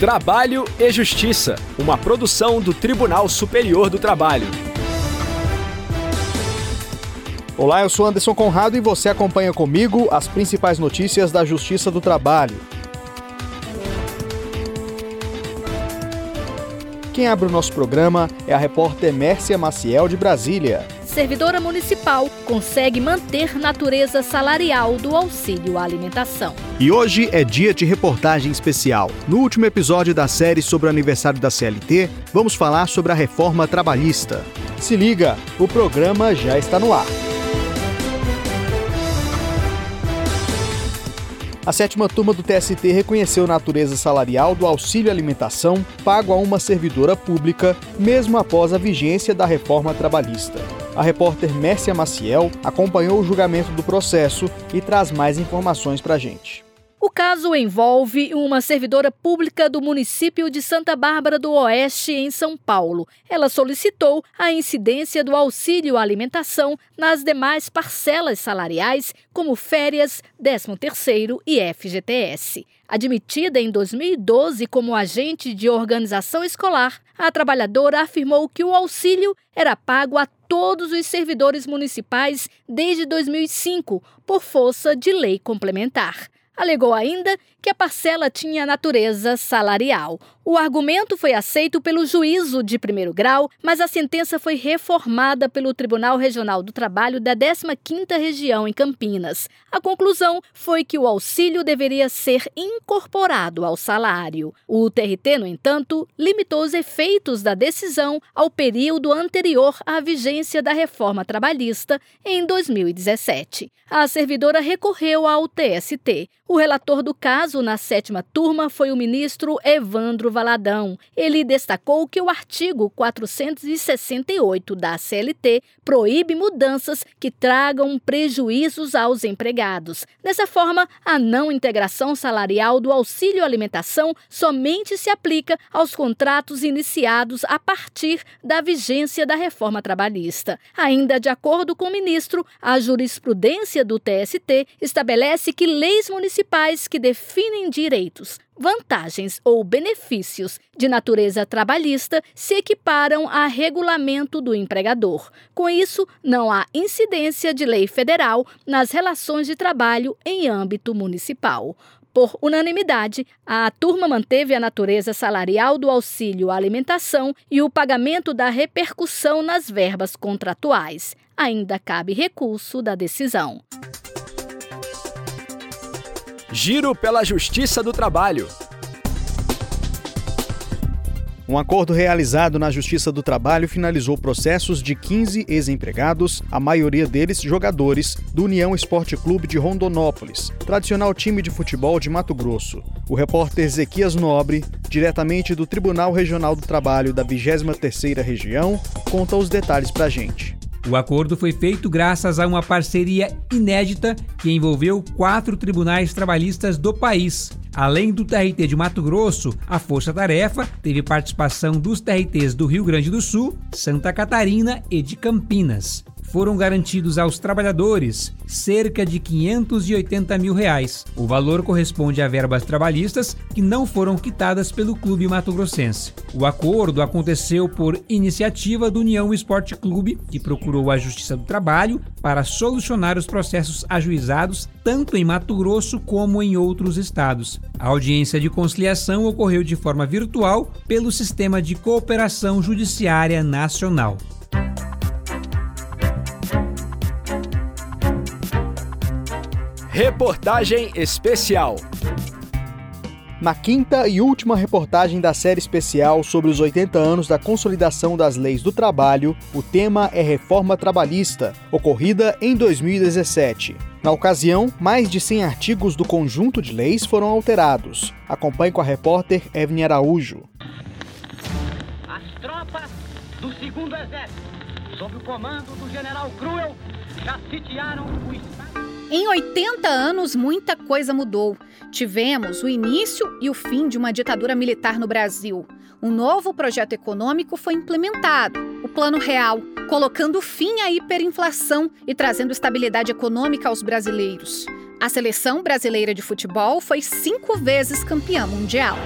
Trabalho e Justiça, uma produção do Tribunal Superior do Trabalho. Olá, eu sou Anderson Conrado e você acompanha comigo as principais notícias da Justiça do Trabalho. Quem abre o nosso programa é a repórter Mércia Maciel de Brasília servidora municipal consegue manter natureza salarial do auxílio à alimentação. E hoje é dia de reportagem especial. No último episódio da série sobre o aniversário da CLT, vamos falar sobre a reforma trabalhista. Se liga, o programa já está no ar. A sétima turma do TST reconheceu a natureza salarial do auxílio alimentação pago a uma servidora pública, mesmo após a vigência da reforma trabalhista. A repórter Mércia Maciel acompanhou o julgamento do processo e traz mais informações para a gente. O caso envolve uma servidora pública do município de Santa Bárbara do Oeste, em São Paulo. Ela solicitou a incidência do auxílio alimentação nas demais parcelas salariais, como férias, 13º e FGTS. Admitida em 2012 como agente de organização escolar, a trabalhadora afirmou que o auxílio era pago a todos os servidores municipais desde 2005, por força de lei complementar. Alegou ainda que a parcela tinha natureza salarial. O argumento foi aceito pelo juízo de primeiro grau, mas a sentença foi reformada pelo Tribunal Regional do Trabalho da 15ª Região em Campinas. A conclusão foi que o auxílio deveria ser incorporado ao salário. O TRT, no entanto, limitou os efeitos da decisão ao período anterior à vigência da reforma trabalhista em 2017. A servidora recorreu ao TST. O relator do caso na sétima turma foi o ministro Evandro Valadão. Ele destacou que o artigo 468 da CLT proíbe mudanças que tragam prejuízos aos empregados. Dessa forma, a não integração salarial do auxílio alimentação somente se aplica aos contratos iniciados a partir da vigência da reforma trabalhista. Ainda de acordo com o ministro, a jurisprudência do TST estabelece que leis municipais municipais que definem direitos, vantagens ou benefícios de natureza trabalhista se equiparam a regulamento do empregador. Com isso, não há incidência de lei federal nas relações de trabalho em âmbito municipal. Por unanimidade, a turma manteve a natureza salarial do auxílio à alimentação e o pagamento da repercussão nas verbas contratuais. Ainda cabe recurso da decisão. Giro pela Justiça do Trabalho. Um acordo realizado na Justiça do Trabalho finalizou processos de 15 ex-empregados, a maioria deles jogadores, do União Esporte Clube de Rondonópolis, tradicional time de futebol de Mato Grosso. O repórter Ezequias Nobre, diretamente do Tribunal Regional do Trabalho da 23ª Região, conta os detalhes pra gente. O acordo foi feito graças a uma parceria inédita que envolveu quatro tribunais trabalhistas do país. Além do TRT de Mato Grosso, a Força Tarefa teve participação dos TRTs do Rio Grande do Sul, Santa Catarina e de Campinas foram garantidos aos trabalhadores cerca de 580 mil reais. O valor corresponde a verbas trabalhistas que não foram quitadas pelo clube mato-grossense. O acordo aconteceu por iniciativa do União Esporte Clube, que procurou a Justiça do Trabalho para solucionar os processos ajuizados tanto em Mato Grosso como em outros estados. A audiência de conciliação ocorreu de forma virtual pelo Sistema de Cooperação Judiciária Nacional. Reportagem especial. Na quinta e última reportagem da série especial sobre os 80 anos da consolidação das leis do trabalho, o tema é reforma trabalhista, ocorrida em 2017. Na ocasião, mais de 100 artigos do conjunto de leis foram alterados. Acompanhe com a repórter Evne Araújo. As tropas do segundo exército, sob o comando do general Cruel, já sitiaram o estado. Em 80 anos, muita coisa mudou. Tivemos o início e o fim de uma ditadura militar no Brasil. Um novo projeto econômico foi implementado, o Plano Real, colocando fim à hiperinflação e trazendo estabilidade econômica aos brasileiros. A seleção brasileira de futebol foi cinco vezes campeã mundial.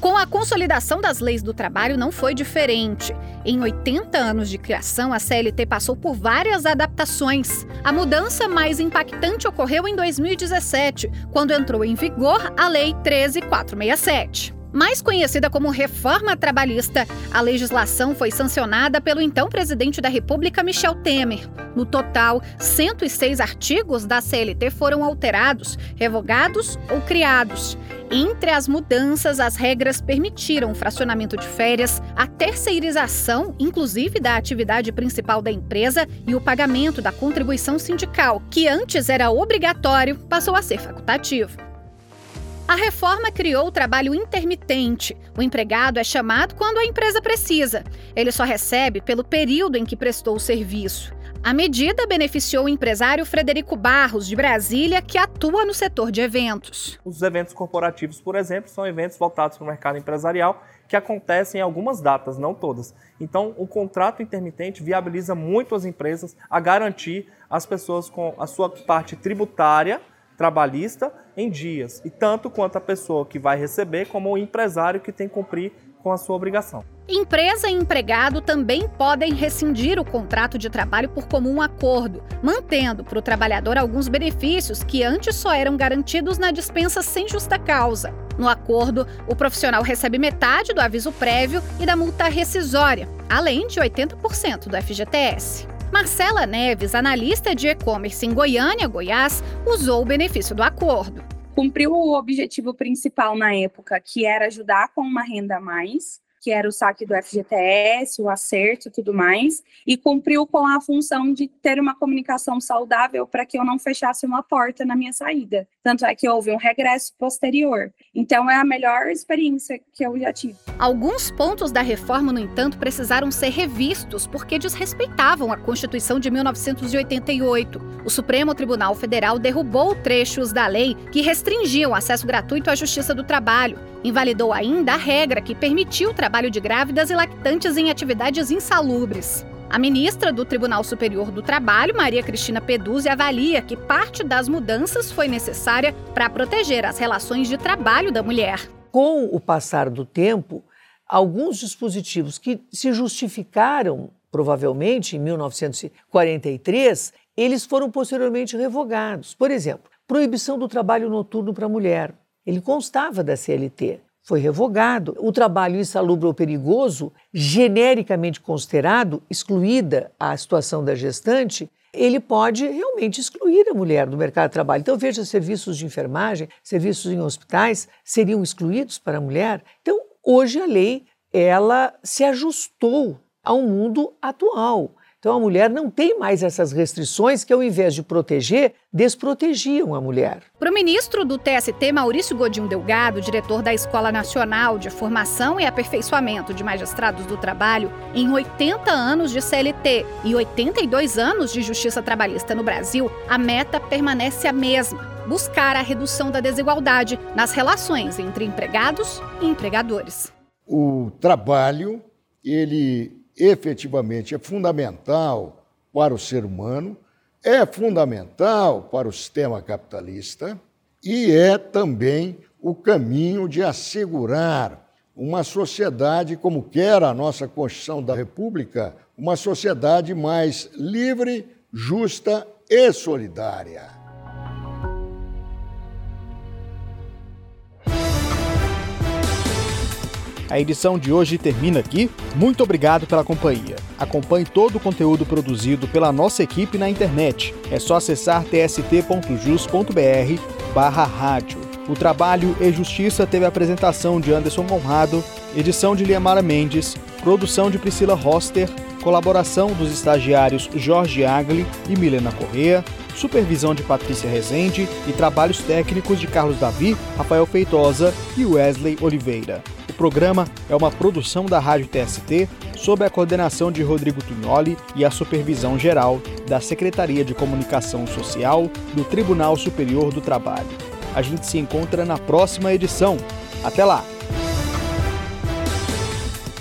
Com a consolidação das leis do trabalho não foi diferente. Em 80 anos de criação, a CLT passou por várias adaptações. A mudança mais impactante ocorreu em 2017, quando entrou em vigor a Lei 13467. Mais conhecida como Reforma Trabalhista, a legislação foi sancionada pelo então presidente da República, Michel Temer. No total, 106 artigos da CLT foram alterados, revogados ou criados. Entre as mudanças, as regras permitiram o fracionamento de férias, a terceirização, inclusive da atividade principal da empresa, e o pagamento da contribuição sindical, que antes era obrigatório, passou a ser facultativo. A reforma criou o trabalho intermitente. O empregado é chamado quando a empresa precisa. Ele só recebe pelo período em que prestou o serviço. A medida beneficiou o empresário Frederico Barros, de Brasília, que atua no setor de eventos. Os eventos corporativos, por exemplo, são eventos voltados para o mercado empresarial que acontecem em algumas datas, não todas. Então, o contrato intermitente viabiliza muito as empresas a garantir as pessoas com a sua parte tributária trabalhista em dias, e tanto quanto a pessoa que vai receber, como o empresário que tem que cumprir com a sua obrigação. Empresa e empregado também podem rescindir o contrato de trabalho por comum acordo, mantendo para o trabalhador alguns benefícios que antes só eram garantidos na dispensa sem justa causa. No acordo, o profissional recebe metade do aviso prévio e da multa rescisória, além de 80% do FGTS. Marcela Neves, analista de e-commerce em Goiânia, Goiás, usou o benefício do acordo. Cumpriu o objetivo principal na época, que era ajudar com uma renda a mais, que era o saque do FGTS, o acerto e tudo mais, e cumpriu com a função de ter uma comunicação saudável para que eu não fechasse uma porta na minha saída. Tanto é que houve um regresso posterior. Então é a melhor experiência que eu já tive. Alguns pontos da reforma, no entanto, precisaram ser revistos porque desrespeitavam a Constituição de 1988. O Supremo Tribunal Federal derrubou trechos da lei que restringiam acesso gratuito à justiça do trabalho. Invalidou ainda a regra que permitiu o trabalho de grávidas e lactantes em atividades insalubres. A ministra do Tribunal Superior do Trabalho, Maria Cristina Peduzzi, avalia que parte das mudanças foi necessária para proteger as relações de trabalho da mulher. Com o passar do tempo, alguns dispositivos que se justificaram provavelmente em 1943, eles foram posteriormente revogados. Por exemplo, proibição do trabalho noturno para mulher. Ele constava da CLT foi revogado. O trabalho insalubre ou perigoso, genericamente considerado, excluída a situação da gestante, ele pode realmente excluir a mulher do mercado de trabalho. Então, veja, serviços de enfermagem, serviços em hospitais seriam excluídos para a mulher. Então, hoje a lei ela se ajustou ao mundo atual. Então a mulher não tem mais essas restrições que, ao invés de proteger, desprotegiam a mulher. Para o ministro do TST, Maurício Godinho Delgado, diretor da Escola Nacional de Formação e Aperfeiçoamento de Magistrados do Trabalho, em 80 anos de CLT e 82 anos de justiça trabalhista no Brasil, a meta permanece a mesma: buscar a redução da desigualdade nas relações entre empregados e empregadores. O trabalho, ele efetivamente é fundamental para o ser humano, é fundamental para o sistema capitalista e é também o caminho de assegurar uma sociedade como quer a nossa Constituição da República, uma sociedade mais livre, justa e solidária. A edição de hoje termina aqui. Muito obrigado pela companhia. Acompanhe todo o conteúdo produzido pela nossa equipe na internet. É só acessar tst.jus.br barra rádio. O trabalho e Justiça teve a apresentação de Anderson Conrado, edição de Liamara Mendes, produção de Priscila Roster, colaboração dos estagiários Jorge Agli e Milena Correa, supervisão de Patrícia Rezende e trabalhos técnicos de Carlos Davi, Rafael Feitosa e Wesley Oliveira programa é uma produção da Rádio TST, sob a coordenação de Rodrigo Tunholi e a supervisão geral da Secretaria de Comunicação Social do Tribunal Superior do Trabalho. A gente se encontra na próxima edição. Até lá!